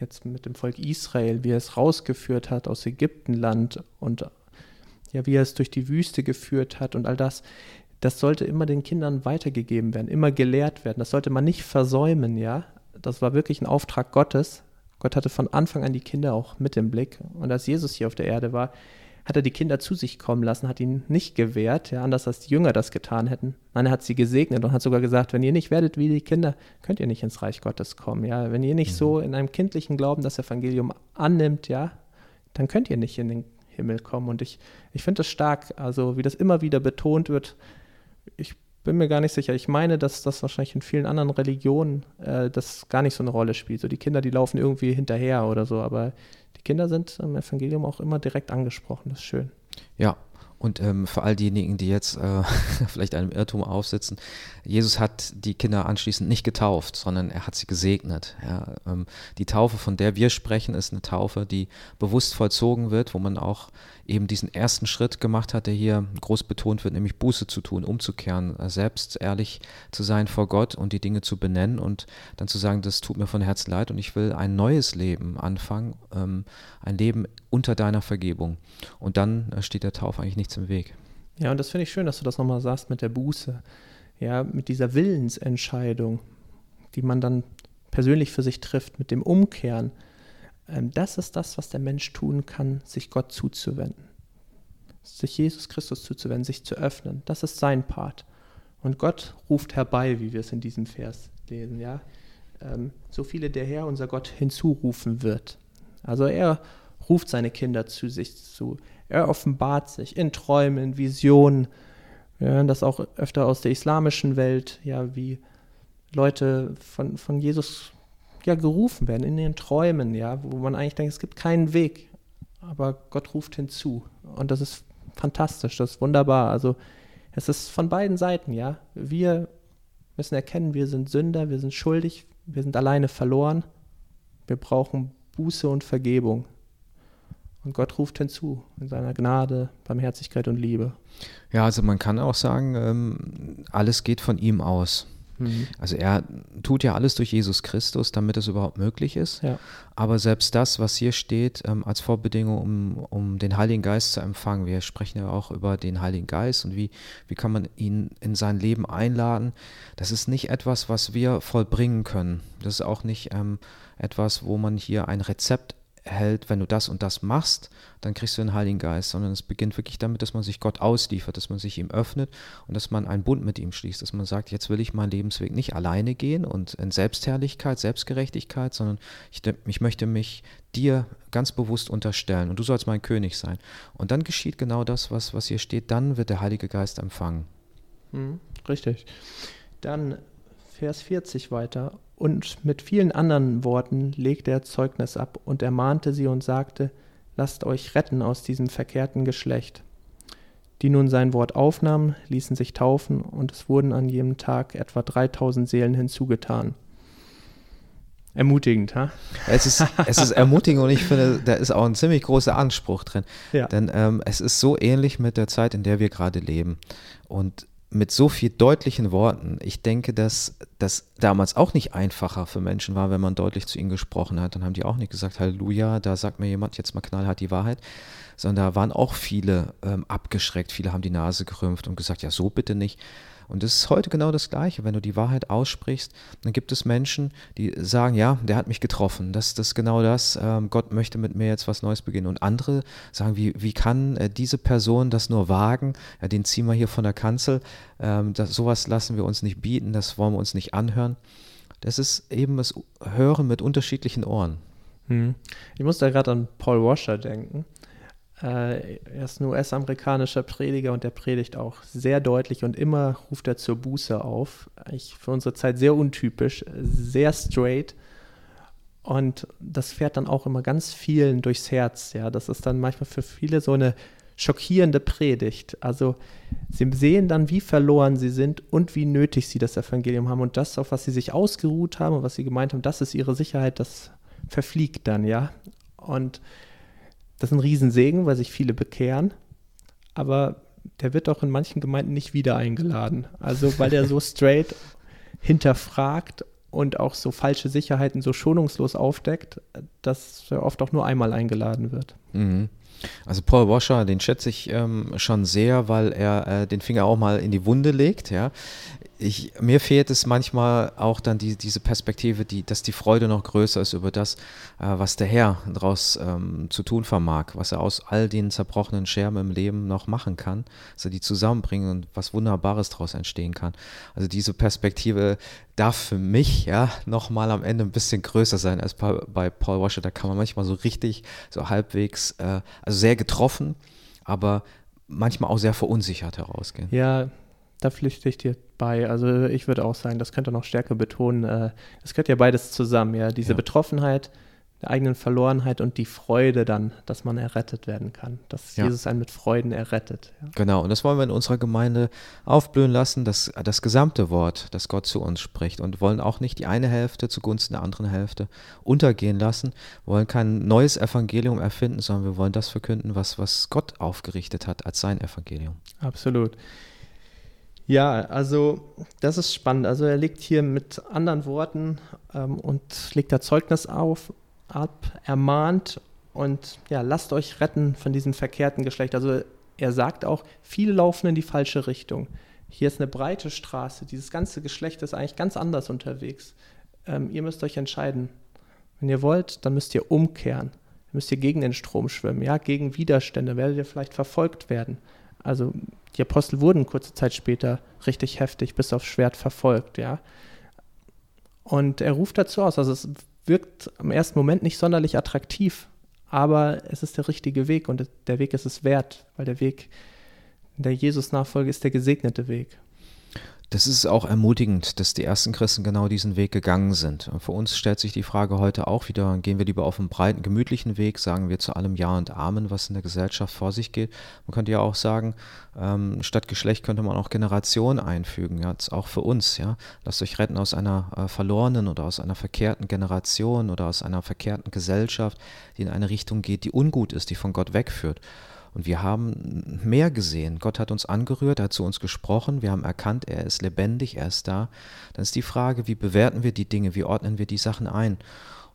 jetzt mit dem Volk Israel, wie er es rausgeführt hat aus Ägyptenland und ja, wie er es durch die Wüste geführt hat und all das das sollte immer den Kindern weitergegeben werden, immer gelehrt werden. Das sollte man nicht versäumen, ja. Das war wirklich ein Auftrag Gottes. Gott hatte von Anfang an die Kinder auch mit im Blick. Und als Jesus hier auf der Erde war, hat er die Kinder zu sich kommen lassen, hat ihnen nicht gewehrt, ja, anders als die Jünger das getan hätten. Nein, er hat sie gesegnet und hat sogar gesagt, wenn ihr nicht werdet wie die Kinder, könnt ihr nicht ins Reich Gottes kommen, ja. Wenn ihr nicht mhm. so in einem kindlichen Glauben das Evangelium annimmt, ja, dann könnt ihr nicht in den Himmel kommen. Und ich, ich finde es stark, also wie das immer wieder betont wird, ich bin mir gar nicht sicher. Ich meine, dass das wahrscheinlich in vielen anderen Religionen äh, das gar nicht so eine Rolle spielt. So die Kinder, die laufen irgendwie hinterher oder so, aber die Kinder sind im Evangelium auch immer direkt angesprochen. Das ist schön. Ja, Und ähm, für all diejenigen, die jetzt äh, vielleicht einem Irrtum aufsitzen, Jesus hat die Kinder anschließend nicht getauft, sondern er hat sie gesegnet. Ja, ähm, die Taufe, von der wir sprechen, ist eine Taufe, die bewusst vollzogen wird, wo man auch eben diesen ersten Schritt gemacht hat, der hier groß betont wird, nämlich Buße zu tun, umzukehren, äh, selbst ehrlich zu sein vor Gott und die Dinge zu benennen und dann zu sagen, das tut mir von Herzen leid und ich will ein neues Leben anfangen, ähm, ein Leben unter deiner Vergebung. Und dann äh, steht der Taufe eigentlich nichts im Weg. Ja, und das finde ich schön, dass du das nochmal sagst mit der Buße. Ja, mit dieser Willensentscheidung, die man dann persönlich für sich trifft, mit dem Umkehren. Ähm, das ist das, was der Mensch tun kann, sich Gott zuzuwenden. Sich Jesus Christus zuzuwenden, sich zu öffnen. Das ist sein Part. Und Gott ruft herbei, wie wir es in diesem Vers lesen, ja. Ähm, so viele der Herr, unser Gott, hinzurufen wird. Also er ruft seine Kinder zu sich zu. Er offenbart sich in Träumen, in Visionen. Wir hören das auch öfter aus der islamischen Welt, ja, wie Leute von, von Jesus ja, gerufen werden, in den Träumen, ja, wo man eigentlich denkt, es gibt keinen Weg. Aber Gott ruft hinzu. Und das ist fantastisch, das ist wunderbar. Also es ist von beiden Seiten, ja. Wir müssen erkennen, wir sind Sünder, wir sind schuldig, wir sind alleine verloren. Wir brauchen Buße und Vergebung. Und Gott ruft hinzu in seiner Gnade, Barmherzigkeit und Liebe. Ja, also man kann auch sagen, ähm, alles geht von ihm aus. Mhm. Also er tut ja alles durch Jesus Christus, damit es überhaupt möglich ist. Ja. Aber selbst das, was hier steht, ähm, als Vorbedingung, um, um den Heiligen Geist zu empfangen, wir sprechen ja auch über den Heiligen Geist und wie, wie kann man ihn in sein Leben einladen, das ist nicht etwas, was wir vollbringen können. Das ist auch nicht ähm, etwas, wo man hier ein Rezept hält, wenn du das und das machst, dann kriegst du den Heiligen Geist, sondern es beginnt wirklich damit, dass man sich Gott ausliefert, dass man sich ihm öffnet und dass man einen Bund mit ihm schließt, dass man sagt, jetzt will ich meinen Lebensweg nicht alleine gehen und in Selbstherrlichkeit, Selbstgerechtigkeit, sondern ich, ich möchte mich dir ganz bewusst unterstellen und du sollst mein König sein. Und dann geschieht genau das, was, was hier steht, dann wird der Heilige Geist empfangen. Mhm, richtig. Dann Vers 40 weiter. Und mit vielen anderen Worten legte er Zeugnis ab und ermahnte sie und sagte, lasst euch retten aus diesem verkehrten Geschlecht. Die nun sein Wort aufnahmen, ließen sich taufen, und es wurden an jedem Tag etwa 3000 Seelen hinzugetan. Ermutigend, ha? Es ist, es ist ermutigend und ich finde, da ist auch ein ziemlich großer Anspruch drin. Ja. Denn ähm, es ist so ähnlich mit der Zeit, in der wir gerade leben. Und mit so viel deutlichen Worten. Ich denke, dass das damals auch nicht einfacher für Menschen war, wenn man deutlich zu ihnen gesprochen hat. Dann haben die auch nicht gesagt, Halleluja, da sagt mir jemand jetzt mal knallhart die Wahrheit, sondern da waren auch viele ähm, abgeschreckt, viele haben die Nase gerümpft und gesagt, ja, so bitte nicht. Und es ist heute genau das Gleiche. Wenn du die Wahrheit aussprichst, dann gibt es Menschen, die sagen, ja, der hat mich getroffen. Das, das ist genau das. Ähm, Gott möchte mit mir jetzt was Neues beginnen. Und andere sagen, wie, wie kann äh, diese Person das nur wagen? Ja, den ziehen wir hier von der Kanzel. Ähm, das, sowas lassen wir uns nicht bieten, das wollen wir uns nicht anhören. Das ist eben das Hören mit unterschiedlichen Ohren. Hm. Ich muss da gerade an Paul Washer denken. Äh, er ist ein US-amerikanischer Prediger und der predigt auch sehr deutlich und immer ruft er zur Buße auf. Ich, für unsere Zeit sehr untypisch, sehr straight. Und das fährt dann auch immer ganz vielen durchs Herz. Ja, das ist dann manchmal für viele so eine schockierende Predigt. Also sie sehen dann, wie verloren sie sind und wie nötig sie das Evangelium haben. Und das, auf was sie sich ausgeruht haben und was sie gemeint haben, das ist ihre Sicherheit, das verfliegt dann, ja. Und das ist ein Riesensegen, weil sich viele bekehren, aber der wird auch in manchen Gemeinden nicht wieder eingeladen. Also weil der so straight hinterfragt und auch so falsche Sicherheiten so schonungslos aufdeckt, dass er oft auch nur einmal eingeladen wird. Mhm. Also Paul Washer, den schätze ich ähm, schon sehr, weil er äh, den Finger auch mal in die Wunde legt. Ja ich, mir fehlt es manchmal auch dann die, diese Perspektive, die, dass die Freude noch größer ist über das, äh, was der Herr daraus ähm, zu tun vermag, was er aus all den zerbrochenen Scherben im Leben noch machen kann, dass er die zusammenbringen und was Wunderbares daraus entstehen kann. Also diese Perspektive darf für mich ja nochmal am Ende ein bisschen größer sein als bei, bei Paul Washer. Da kann man manchmal so richtig, so halbwegs, äh, also sehr getroffen, aber manchmal auch sehr verunsichert herausgehen. Ja, da pflichte ich dir bei. Also ich würde auch sagen, das könnte noch stärker betonen. Äh, es gehört ja beides zusammen, ja. Diese ja. Betroffenheit, der eigenen Verlorenheit und die Freude dann, dass man errettet werden kann, dass ja. Jesus einen mit Freuden errettet. Ja. Genau, und das wollen wir in unserer Gemeinde aufblühen lassen, das, das gesamte Wort, das Gott zu uns spricht und wollen auch nicht die eine Hälfte zugunsten der anderen Hälfte untergehen lassen, wollen kein neues Evangelium erfinden, sondern wir wollen das verkünden, was, was Gott aufgerichtet hat als sein Evangelium. Absolut. Ja, also das ist spannend. Also er legt hier mit anderen Worten ähm, und legt da Zeugnis auf, ab, ermahnt und ja, lasst euch retten von diesem verkehrten Geschlecht. Also er sagt auch, viele laufen in die falsche Richtung. Hier ist eine breite Straße. Dieses ganze Geschlecht ist eigentlich ganz anders unterwegs. Ähm, ihr müsst euch entscheiden. Wenn ihr wollt, dann müsst ihr umkehren. Dann müsst ihr gegen den Strom schwimmen, ja, gegen Widerstände, werdet ihr vielleicht verfolgt werden. Also die Apostel wurden kurze Zeit später richtig heftig bis aufs Schwert verfolgt, ja. Und er ruft dazu aus, also es wirkt im ersten Moment nicht sonderlich attraktiv, aber es ist der richtige Weg und der Weg ist es wert, weil der Weg der Jesus-Nachfolge ist der gesegnete Weg. Das ist auch ermutigend, dass die ersten Christen genau diesen Weg gegangen sind. Und für uns stellt sich die Frage heute auch wieder, gehen wir lieber auf einen breiten, gemütlichen Weg, sagen wir zu allem Ja und Amen, was in der Gesellschaft vor sich geht. Man könnte ja auch sagen, ähm, statt Geschlecht könnte man auch Generation einfügen, ja, auch für uns, ja. Lasst euch retten aus einer äh, verlorenen oder aus einer verkehrten Generation oder aus einer verkehrten Gesellschaft, die in eine Richtung geht, die ungut ist, die von Gott wegführt. Und wir haben mehr gesehen. Gott hat uns angerührt, er hat zu uns gesprochen, wir haben erkannt, er ist lebendig, er ist da. Dann ist die Frage, wie bewerten wir die Dinge, wie ordnen wir die Sachen ein?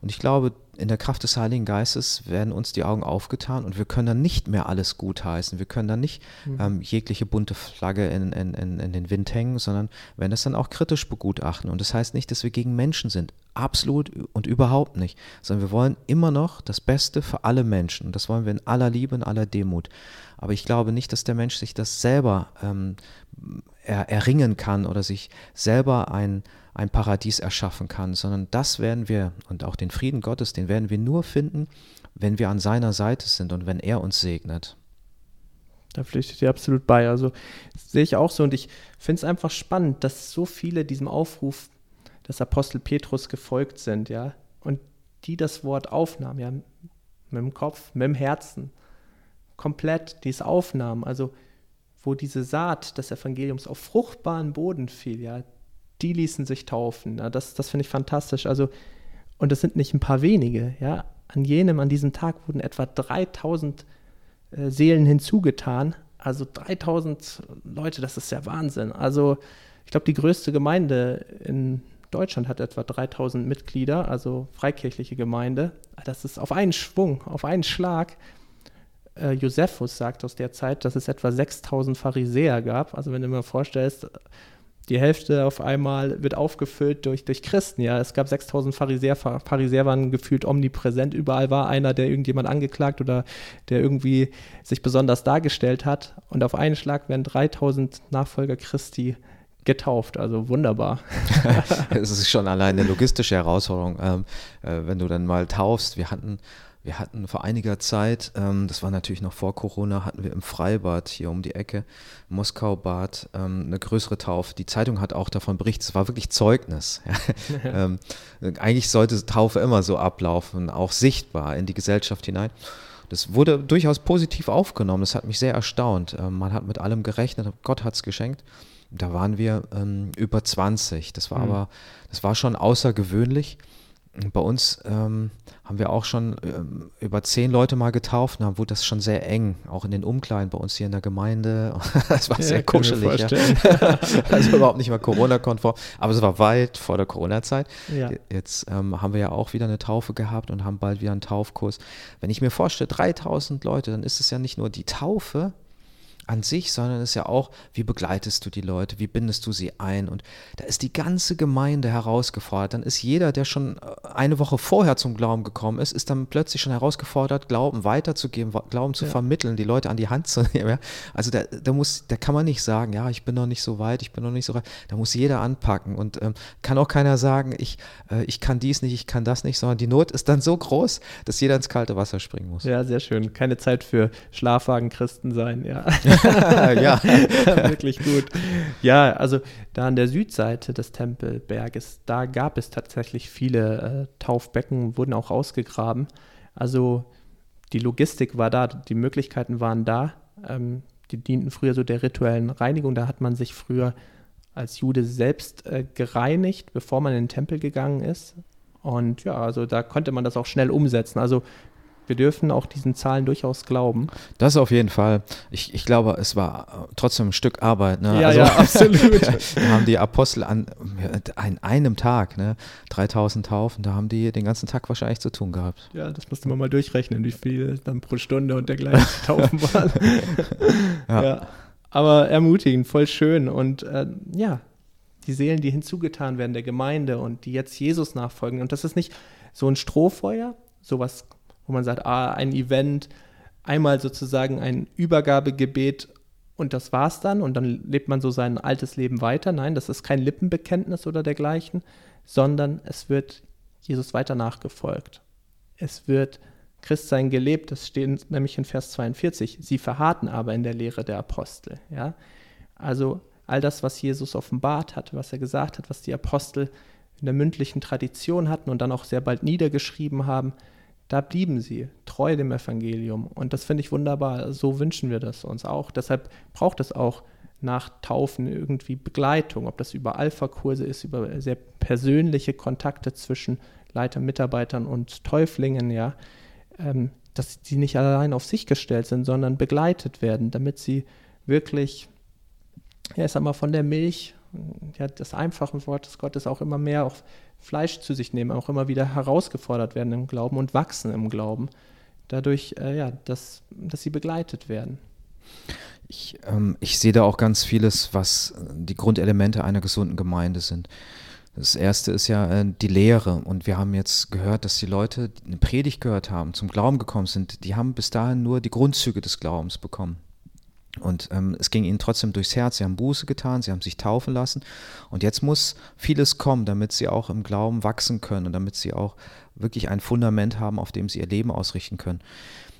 Und ich glaube, in der Kraft des Heiligen Geistes werden uns die Augen aufgetan und wir können dann nicht mehr alles gutheißen. Wir können dann nicht mhm. ähm, jegliche bunte Flagge in, in, in, in, den Wind hängen, sondern werden das dann auch kritisch begutachten. Und das heißt nicht, dass wir gegen Menschen sind. Absolut und überhaupt nicht. Sondern wir wollen immer noch das Beste für alle Menschen. Und das wollen wir in aller Liebe, in aller Demut. Aber ich glaube nicht, dass der Mensch sich das selber ähm, er, erringen kann oder sich selber ein ein Paradies erschaffen kann, sondern das werden wir und auch den Frieden Gottes, den werden wir nur finden, wenn wir an seiner Seite sind und wenn er uns segnet. Da pflichte ich dir absolut bei. Also sehe ich auch so und ich finde es einfach spannend, dass so viele diesem Aufruf des Apostel Petrus gefolgt sind, ja, und die das Wort aufnahmen, ja, mit dem Kopf, mit dem Herzen, komplett dies aufnahmen, also wo diese Saat des Evangeliums auf fruchtbaren Boden fiel, ja, die ließen sich taufen. Ja, das das finde ich fantastisch. Also, und das sind nicht ein paar wenige. Ja? An jenem, an diesem Tag wurden etwa 3000 äh, Seelen hinzugetan. Also 3000 Leute, das ist ja Wahnsinn. Also, ich glaube, die größte Gemeinde in Deutschland hat etwa 3000 Mitglieder, also freikirchliche Gemeinde. Das ist auf einen Schwung, auf einen Schlag. Äh, Josephus sagt aus der Zeit, dass es etwa 6000 Pharisäer gab. Also wenn du mir vorstellst, die Hälfte auf einmal wird aufgefüllt durch, durch Christen. Ja, es gab 6000 Pharisäer, Pharisäer waren gefühlt omnipräsent. Überall war einer, der irgendjemand angeklagt oder der irgendwie sich besonders dargestellt hat. Und auf einen Schlag werden 3000 Nachfolger Christi getauft. Also wunderbar. Es ist schon allein eine logistische Herausforderung, ähm, äh, wenn du dann mal taufst. Wir hatten wir hatten vor einiger Zeit, ähm, das war natürlich noch vor Corona, hatten wir im Freibad hier um die Ecke, Moskau-Bad, ähm, eine größere Taufe. Die Zeitung hat auch davon berichtet, es war wirklich Zeugnis. ähm, eigentlich sollte Taufe immer so ablaufen, auch sichtbar in die Gesellschaft hinein. Das wurde durchaus positiv aufgenommen, das hat mich sehr erstaunt. Ähm, man hat mit allem gerechnet, Gott hat es geschenkt. Da waren wir ähm, über 20. Das war mhm. aber, das war schon außergewöhnlich. Bei uns ähm, haben wir auch schon ähm, über zehn Leute mal getauft, da wurde das schon sehr eng, auch in den Umkleiden bei uns hier in der Gemeinde. Das war ja, sehr kuschelig. Ja. also überhaupt nicht mal Corona-konform, aber es war weit vor der Corona-Zeit. Ja. Jetzt ähm, haben wir ja auch wieder eine Taufe gehabt und haben bald wieder einen Taufkurs. Wenn ich mir vorstelle, 3000 Leute, dann ist es ja nicht nur die Taufe, an sich, sondern es ist ja auch, wie begleitest du die Leute, wie bindest du sie ein. Und da ist die ganze Gemeinde herausgefordert. Dann ist jeder, der schon äh, eine Woche vorher zum Glauben gekommen ist, ist dann plötzlich schon herausgefordert, Glauben weiterzugeben, Glauben zu ja. vermitteln, die Leute an die Hand zu nehmen. Also da, da, muss, da kann man nicht sagen, ja, ich bin noch nicht so weit, ich bin noch nicht so weit. Da muss jeder anpacken und ähm, kann auch keiner sagen, ich, äh, ich kann dies nicht, ich kann das nicht, sondern die Not ist dann so groß, dass jeder ins kalte Wasser springen muss. Ja, sehr schön. Keine Zeit für Schlafwagen Christen sein, ja. ja. Wirklich gut. Ja, also da an der Südseite des Tempelberges, da gab es tatsächlich viele äh, Taufbecken, wurden auch ausgegraben. Also die Logistik war da, die Möglichkeiten waren da. Ähm, die dienten früher so der rituellen Reinigung. Da hat man sich früher als Jude selbst äh, gereinigt, bevor man in den Tempel gegangen ist. Und ja, also da konnte man das auch schnell umsetzen. Also wir dürfen auch diesen Zahlen durchaus glauben. Das auf jeden Fall. Ich, ich glaube, es war trotzdem ein Stück Arbeit. Ne? Ja, also, ja, absolut. da haben die Apostel an, an einem Tag, ne, 3000 Taufen, da haben die den ganzen Tag wahrscheinlich zu tun gehabt. Ja, das musste man mal durchrechnen, wie viel dann pro Stunde und dergleichen Taufen waren. ja. ja. Aber ermutigend, voll schön. Und äh, ja, die Seelen, die hinzugetan werden der Gemeinde und die jetzt Jesus nachfolgen. Und das ist nicht so ein Strohfeuer, sowas wo man sagt, ah, ein Event, einmal sozusagen ein Übergabegebet und das war's dann und dann lebt man so sein altes Leben weiter. Nein, das ist kein Lippenbekenntnis oder dergleichen, sondern es wird Jesus weiter nachgefolgt. Es wird Christsein gelebt, das steht nämlich in Vers 42. Sie verharrten aber in der Lehre der Apostel. Ja? Also all das, was Jesus offenbart hat, was er gesagt hat, was die Apostel in der mündlichen Tradition hatten und dann auch sehr bald niedergeschrieben haben, da blieben sie treu dem Evangelium. Und das finde ich wunderbar. So wünschen wir das uns auch. Deshalb braucht es auch nach Taufen irgendwie Begleitung, ob das über Alpha-Kurse ist, über sehr persönliche Kontakte zwischen Leiter, Mitarbeitern und Täuflingen, ja, ähm, dass sie nicht allein auf sich gestellt sind, sondern begleitet werden, damit sie wirklich, ja, ich sag mal, von der Milch, ja, das einfache Wort des Gottes auch immer mehr auf Fleisch zu sich nehmen, auch immer wieder herausgefordert werden im Glauben und wachsen im Glauben. Dadurch, äh, ja, dass, dass sie begleitet werden. Ich, ähm, ich sehe da auch ganz vieles, was die Grundelemente einer gesunden Gemeinde sind. Das erste ist ja äh, die Lehre. Und wir haben jetzt gehört, dass die Leute, eine Predigt gehört haben, zum Glauben gekommen sind, die haben bis dahin nur die Grundzüge des Glaubens bekommen. Und ähm, es ging ihnen trotzdem durchs Herz. Sie haben Buße getan, sie haben sich taufen lassen. Und jetzt muss vieles kommen, damit sie auch im Glauben wachsen können und damit sie auch wirklich ein Fundament haben, auf dem sie ihr Leben ausrichten können.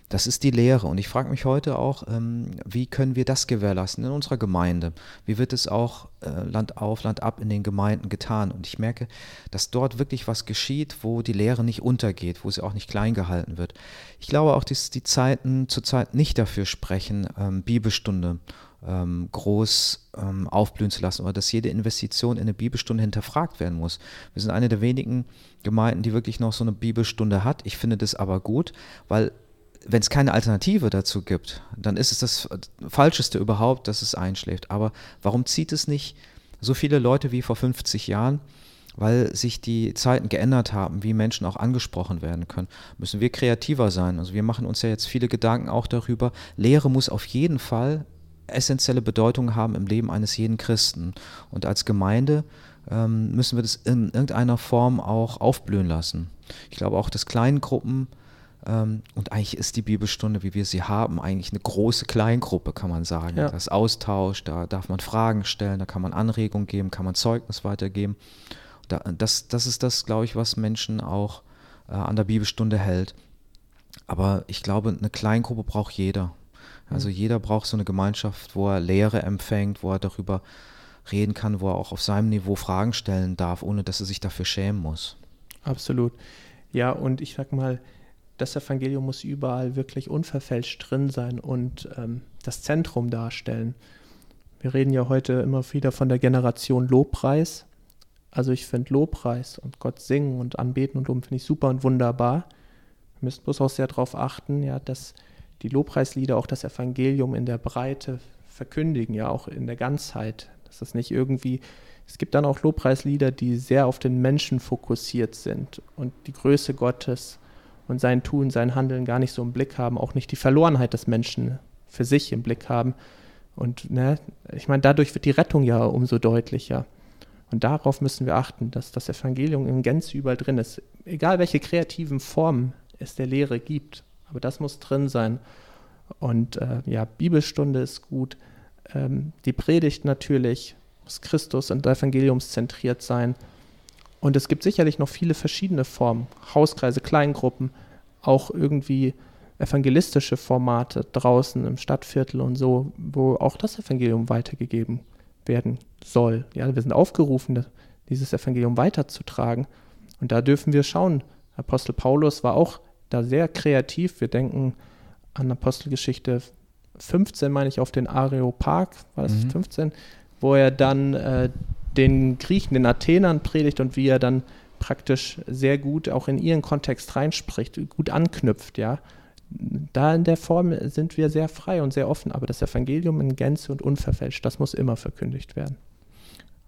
Das ist die Lehre. Und ich frage mich heute auch, ähm, wie können wir das gewährleisten in unserer Gemeinde? Wie wird es auch äh, Land auf, Land ab in den Gemeinden getan? Und ich merke, dass dort wirklich was geschieht, wo die Lehre nicht untergeht, wo sie auch nicht klein gehalten wird. Ich glaube auch, dass die Zeiten zurzeit nicht dafür sprechen, ähm, Bibelstunde ähm, groß ähm, aufblühen zu lassen oder dass jede Investition in eine Bibelstunde hinterfragt werden muss. Wir sind eine der wenigen Gemeinden, die wirklich noch so eine Bibelstunde hat. Ich finde das aber gut, weil wenn es keine Alternative dazu gibt, dann ist es das Falscheste überhaupt, dass es einschläft. Aber warum zieht es nicht so viele Leute wie vor 50 Jahren? Weil sich die Zeiten geändert haben, wie Menschen auch angesprochen werden können, müssen wir kreativer sein. Also wir machen uns ja jetzt viele Gedanken auch darüber. Lehre muss auf jeden Fall essentielle Bedeutung haben im Leben eines jeden Christen. Und als Gemeinde ähm, müssen wir das in irgendeiner Form auch aufblühen lassen. Ich glaube auch, dass Kleingruppen und eigentlich ist die Bibelstunde, wie wir sie haben, eigentlich eine große Kleingruppe, kann man sagen. Ja. Das Austausch, da darf man Fragen stellen, da kann man Anregungen geben, kann man Zeugnis weitergeben. das, das ist das, glaube ich, was Menschen auch äh, an der Bibelstunde hält. Aber ich glaube, eine Kleingruppe braucht jeder. Also mhm. jeder braucht so eine Gemeinschaft, wo er Lehre empfängt, wo er darüber reden kann, wo er auch auf seinem Niveau Fragen stellen darf, ohne dass er sich dafür schämen muss. Absolut. Ja, und ich sag mal, das Evangelium muss überall wirklich unverfälscht drin sein und ähm, das Zentrum darstellen. Wir reden ja heute immer wieder von der Generation Lobpreis. Also ich finde Lobpreis und Gott singen und anbeten und loben finde ich super und wunderbar. Wir müssen bloß auch sehr darauf achten, ja, dass die Lobpreislieder auch das Evangelium in der Breite verkündigen, ja auch in der Ganzheit. Dass das nicht irgendwie, es gibt dann auch Lobpreislieder, die sehr auf den Menschen fokussiert sind und die Größe Gottes und sein Tun, sein Handeln gar nicht so im Blick haben, auch nicht die Verlorenheit des Menschen für sich im Blick haben. Und ne, ich meine, dadurch wird die Rettung ja umso deutlicher. Und darauf müssen wir achten, dass das Evangelium in Gänze überall drin ist. Egal welche kreativen Formen es der Lehre gibt, aber das muss drin sein. Und äh, ja, Bibelstunde ist gut. Ähm, die Predigt natürlich muss Christus und Evangeliumszentriert sein. Und es gibt sicherlich noch viele verschiedene Formen, Hauskreise, Kleingruppen, auch irgendwie evangelistische Formate draußen im Stadtviertel und so, wo auch das Evangelium weitergegeben werden soll. Ja, wir sind aufgerufen, dieses Evangelium weiterzutragen. Und da dürfen wir schauen. Apostel Paulus war auch da sehr kreativ. Wir denken an Apostelgeschichte 15, meine ich, auf den Areopag, war das mhm. 15, wo er dann äh, den Griechen, den Athenern predigt und wie er dann praktisch sehr gut auch in ihren Kontext reinspricht, gut anknüpft, ja. Da in der Form sind wir sehr frei und sehr offen, aber das Evangelium in Gänze und unverfälscht, das muss immer verkündigt werden.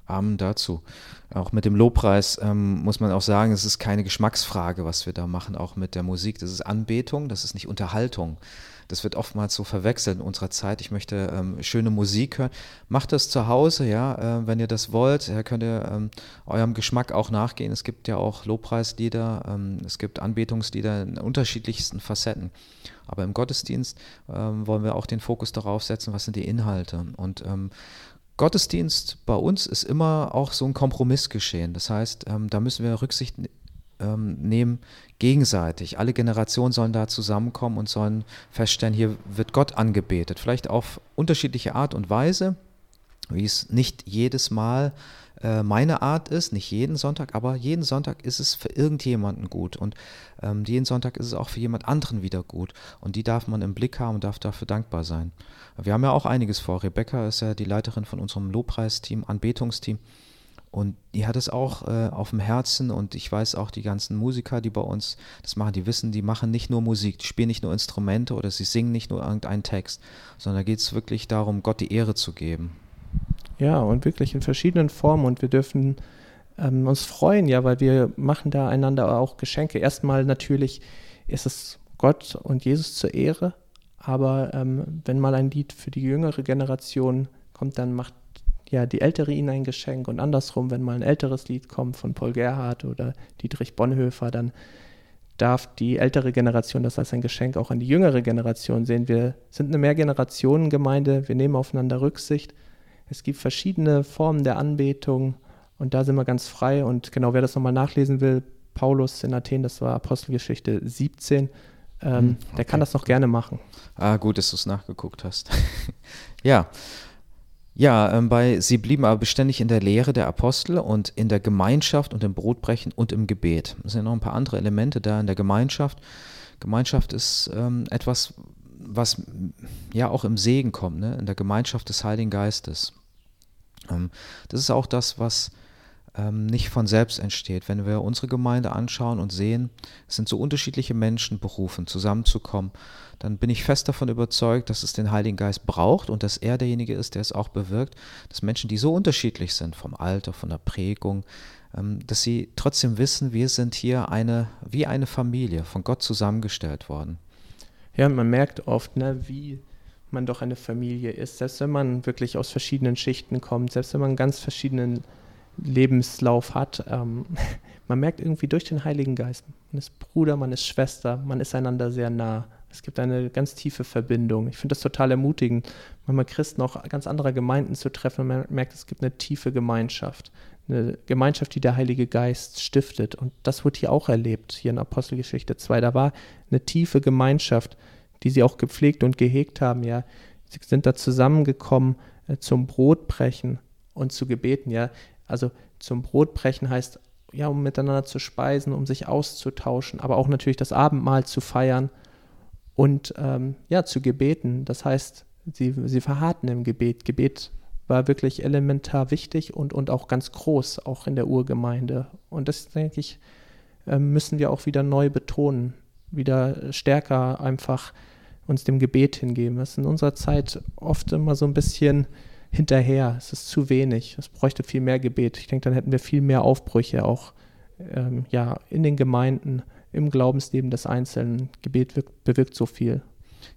Amen dazu. Auch mit dem Lobpreis ähm, muss man auch sagen, es ist keine Geschmacksfrage, was wir da machen, auch mit der Musik. Das ist Anbetung, das ist nicht Unterhaltung. Das wird oftmals so verwechselt in unserer Zeit. Ich möchte ähm, schöne Musik hören. Macht das zu Hause, ja, äh, wenn ihr das wollt. Ja, könnt ihr ähm, eurem Geschmack auch nachgehen. Es gibt ja auch Lobpreislieder, ähm, es gibt Anbetungslieder in unterschiedlichsten Facetten. Aber im Gottesdienst ähm, wollen wir auch den Fokus darauf setzen, was sind die Inhalte. Und ähm, Gottesdienst bei uns ist immer auch so ein Kompromiss geschehen. Das heißt, ähm, da müssen wir Rücksicht nehmen, gegenseitig. Alle Generationen sollen da zusammenkommen und sollen feststellen, hier wird Gott angebetet. Vielleicht auf unterschiedliche Art und Weise, wie es nicht jedes Mal äh, meine Art ist, nicht jeden Sonntag, aber jeden Sonntag ist es für irgendjemanden gut und ähm, jeden Sonntag ist es auch für jemand anderen wieder gut und die darf man im Blick haben und darf dafür dankbar sein. Wir haben ja auch einiges vor. Rebecca ist ja die Leiterin von unserem Lobpreisteam, Anbetungsteam. Und die hat es auch äh, auf dem Herzen und ich weiß auch, die ganzen Musiker, die bei uns das machen, die wissen, die machen nicht nur Musik, die spielen nicht nur Instrumente oder sie singen nicht nur irgendeinen Text, sondern da geht es wirklich darum, Gott die Ehre zu geben. Ja, und wirklich in verschiedenen Formen und wir dürfen ähm, uns freuen, ja, weil wir machen da einander auch Geschenke. Erstmal natürlich ist es Gott und Jesus zur Ehre, aber ähm, wenn mal ein Lied für die jüngere Generation kommt, dann macht ja die ältere ihnen ein Geschenk und andersrum, wenn mal ein älteres Lied kommt von Paul Gerhardt oder Dietrich Bonhoeffer, dann darf die ältere Generation das als ein Geschenk auch an die jüngere Generation sehen. Wir sind eine Mehrgenerationengemeinde, wir nehmen aufeinander Rücksicht. Es gibt verschiedene Formen der Anbetung und da sind wir ganz frei. Und genau, wer das nochmal nachlesen will, Paulus in Athen, das war Apostelgeschichte 17, ähm, okay. Hm, der kann das noch gerne machen. Ah, gut, dass du es nachgeguckt hast. ja. Ja, ähm, bei sie blieben aber beständig in der Lehre der Apostel und in der Gemeinschaft und im Brotbrechen und im Gebet. Es sind noch ein paar andere Elemente da in der Gemeinschaft. Gemeinschaft ist ähm, etwas, was ja auch im Segen kommt, ne? in der Gemeinschaft des Heiligen Geistes. Ähm, das ist auch das, was nicht von selbst entsteht. Wenn wir unsere Gemeinde anschauen und sehen, es sind so unterschiedliche Menschen berufen, zusammenzukommen, dann bin ich fest davon überzeugt, dass es den Heiligen Geist braucht und dass er derjenige ist, der es auch bewirkt, dass Menschen, die so unterschiedlich sind, vom Alter, von der Prägung, ähm, dass sie trotzdem wissen, wir sind hier eine, wie eine Familie, von Gott zusammengestellt worden. Ja, man merkt oft, ne, wie man doch eine Familie ist, selbst wenn man wirklich aus verschiedenen Schichten kommt, selbst wenn man ganz verschiedenen Lebenslauf hat. Ähm, man merkt irgendwie durch den Heiligen Geist, man ist Bruder, man ist Schwester, man ist einander sehr nah. Es gibt eine ganz tiefe Verbindung. Ich finde das total ermutigend, manchmal Christen auch ganz anderer Gemeinden zu treffen. Man merkt, es gibt eine tiefe Gemeinschaft. Eine Gemeinschaft, die der Heilige Geist stiftet. Und das wird hier auch erlebt, hier in Apostelgeschichte 2. Da war eine tiefe Gemeinschaft, die sie auch gepflegt und gehegt haben. Ja, sie sind da zusammengekommen äh, zum Brotbrechen und zu gebeten. Ja, also zum Brotbrechen heißt ja, um miteinander zu speisen, um sich auszutauschen, aber auch natürlich das Abendmahl zu feiern und ähm, ja, zu gebeten. Das heißt, sie, sie verharrten im Gebet. Gebet war wirklich elementar wichtig und, und auch ganz groß, auch in der Urgemeinde. Und das, denke ich, ähm, müssen wir auch wieder neu betonen, wieder stärker einfach uns dem Gebet hingeben. Das ist in unserer Zeit oft immer so ein bisschen hinterher. Es ist zu wenig. Es bräuchte viel mehr Gebet. Ich denke, dann hätten wir viel mehr Aufbrüche auch ähm, ja, in den Gemeinden im Glaubensleben des Einzelnen. Gebet wirkt, bewirkt so viel.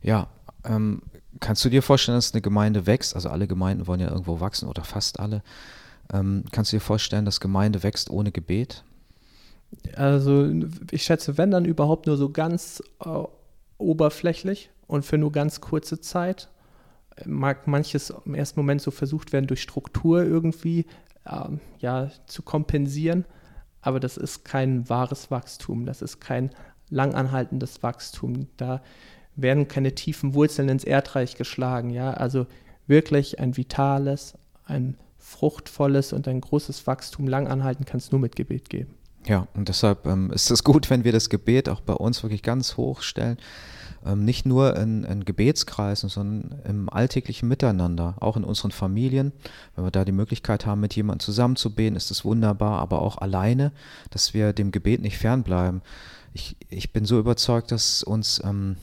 Ja, ähm, kannst du dir vorstellen, dass eine Gemeinde wächst? Also alle Gemeinden wollen ja irgendwo wachsen oder fast alle. Ähm, kannst du dir vorstellen, dass Gemeinde wächst ohne Gebet? Also ich schätze, wenn dann überhaupt nur so ganz äh, oberflächlich und für nur ganz kurze Zeit. Mag manches im ersten Moment so versucht werden, durch Struktur irgendwie äh, ja, zu kompensieren aber das ist kein wahres Wachstum, das ist kein langanhaltendes Wachstum. Da werden keine tiefen Wurzeln ins Erdreich geschlagen. Ja, also wirklich ein vitales, ein fruchtvolles und ein großes Wachstum lang anhalten kann es nur mit Gebet geben. Ja, und deshalb ähm, ist es gut, wenn wir das Gebet auch bei uns wirklich ganz hoch stellen. Ähm, nicht nur in, in, Gebetskreisen, sondern im alltäglichen Miteinander, auch in unseren Familien. Wenn wir da die Möglichkeit haben, mit jemandem zusammen zu beten, ist das wunderbar, aber auch alleine, dass wir dem Gebet nicht fernbleiben. Ich, ich bin so überzeugt, dass uns ähm,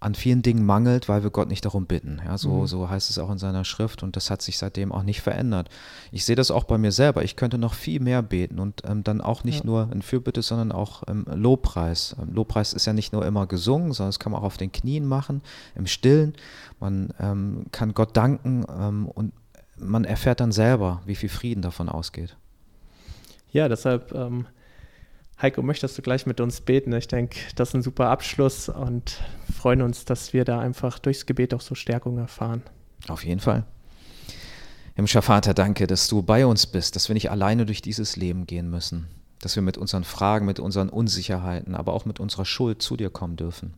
an vielen Dingen mangelt, weil wir Gott nicht darum bitten. Ja, so, mhm. so heißt es auch in seiner Schrift und das hat sich seitdem auch nicht verändert. Ich sehe das auch bei mir selber. Ich könnte noch viel mehr beten und ähm, dann auch nicht ja. nur in Fürbitte, sondern auch im Lobpreis. Ähm, Lobpreis ist ja nicht nur immer gesungen, sondern das kann man auch auf den Knien machen, im Stillen. Man ähm, kann Gott danken ähm, und man erfährt dann selber, wie viel Frieden davon ausgeht. Ja, deshalb ähm, Heiko, möchtest du gleich mit uns beten? Ich denke, das ist ein super Abschluss und freuen uns, dass wir da einfach durchs Gebet auch so Stärkung erfahren. Auf jeden Fall. Himmlischer Vater, danke, dass du bei uns bist, dass wir nicht alleine durch dieses Leben gehen müssen, dass wir mit unseren Fragen, mit unseren Unsicherheiten, aber auch mit unserer Schuld zu dir kommen dürfen.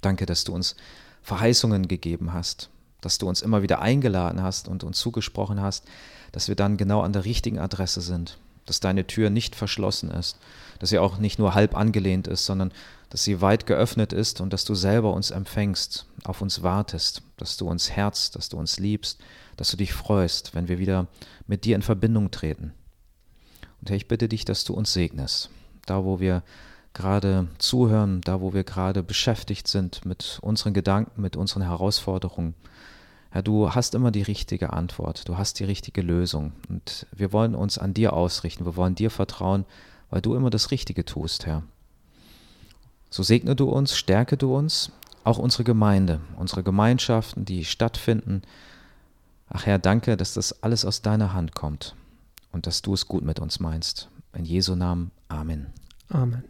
Danke, dass du uns Verheißungen gegeben hast, dass du uns immer wieder eingeladen hast und uns zugesprochen hast, dass wir dann genau an der richtigen Adresse sind dass deine Tür nicht verschlossen ist, dass sie auch nicht nur halb angelehnt ist, sondern dass sie weit geöffnet ist und dass du selber uns empfängst, auf uns wartest, dass du uns herzt, dass du uns liebst, dass du dich freust, wenn wir wieder mit dir in Verbindung treten. Und Herr, ich bitte dich, dass du uns segnest, da wo wir gerade zuhören, da wo wir gerade beschäftigt sind mit unseren Gedanken, mit unseren Herausforderungen, Herr, du hast immer die richtige Antwort, du hast die richtige Lösung. Und wir wollen uns an dir ausrichten, wir wollen dir vertrauen, weil du immer das Richtige tust, Herr. So segne du uns, stärke du uns, auch unsere Gemeinde, unsere Gemeinschaften, die stattfinden. Ach Herr, danke, dass das alles aus deiner Hand kommt und dass du es gut mit uns meinst. In Jesu Namen. Amen. Amen.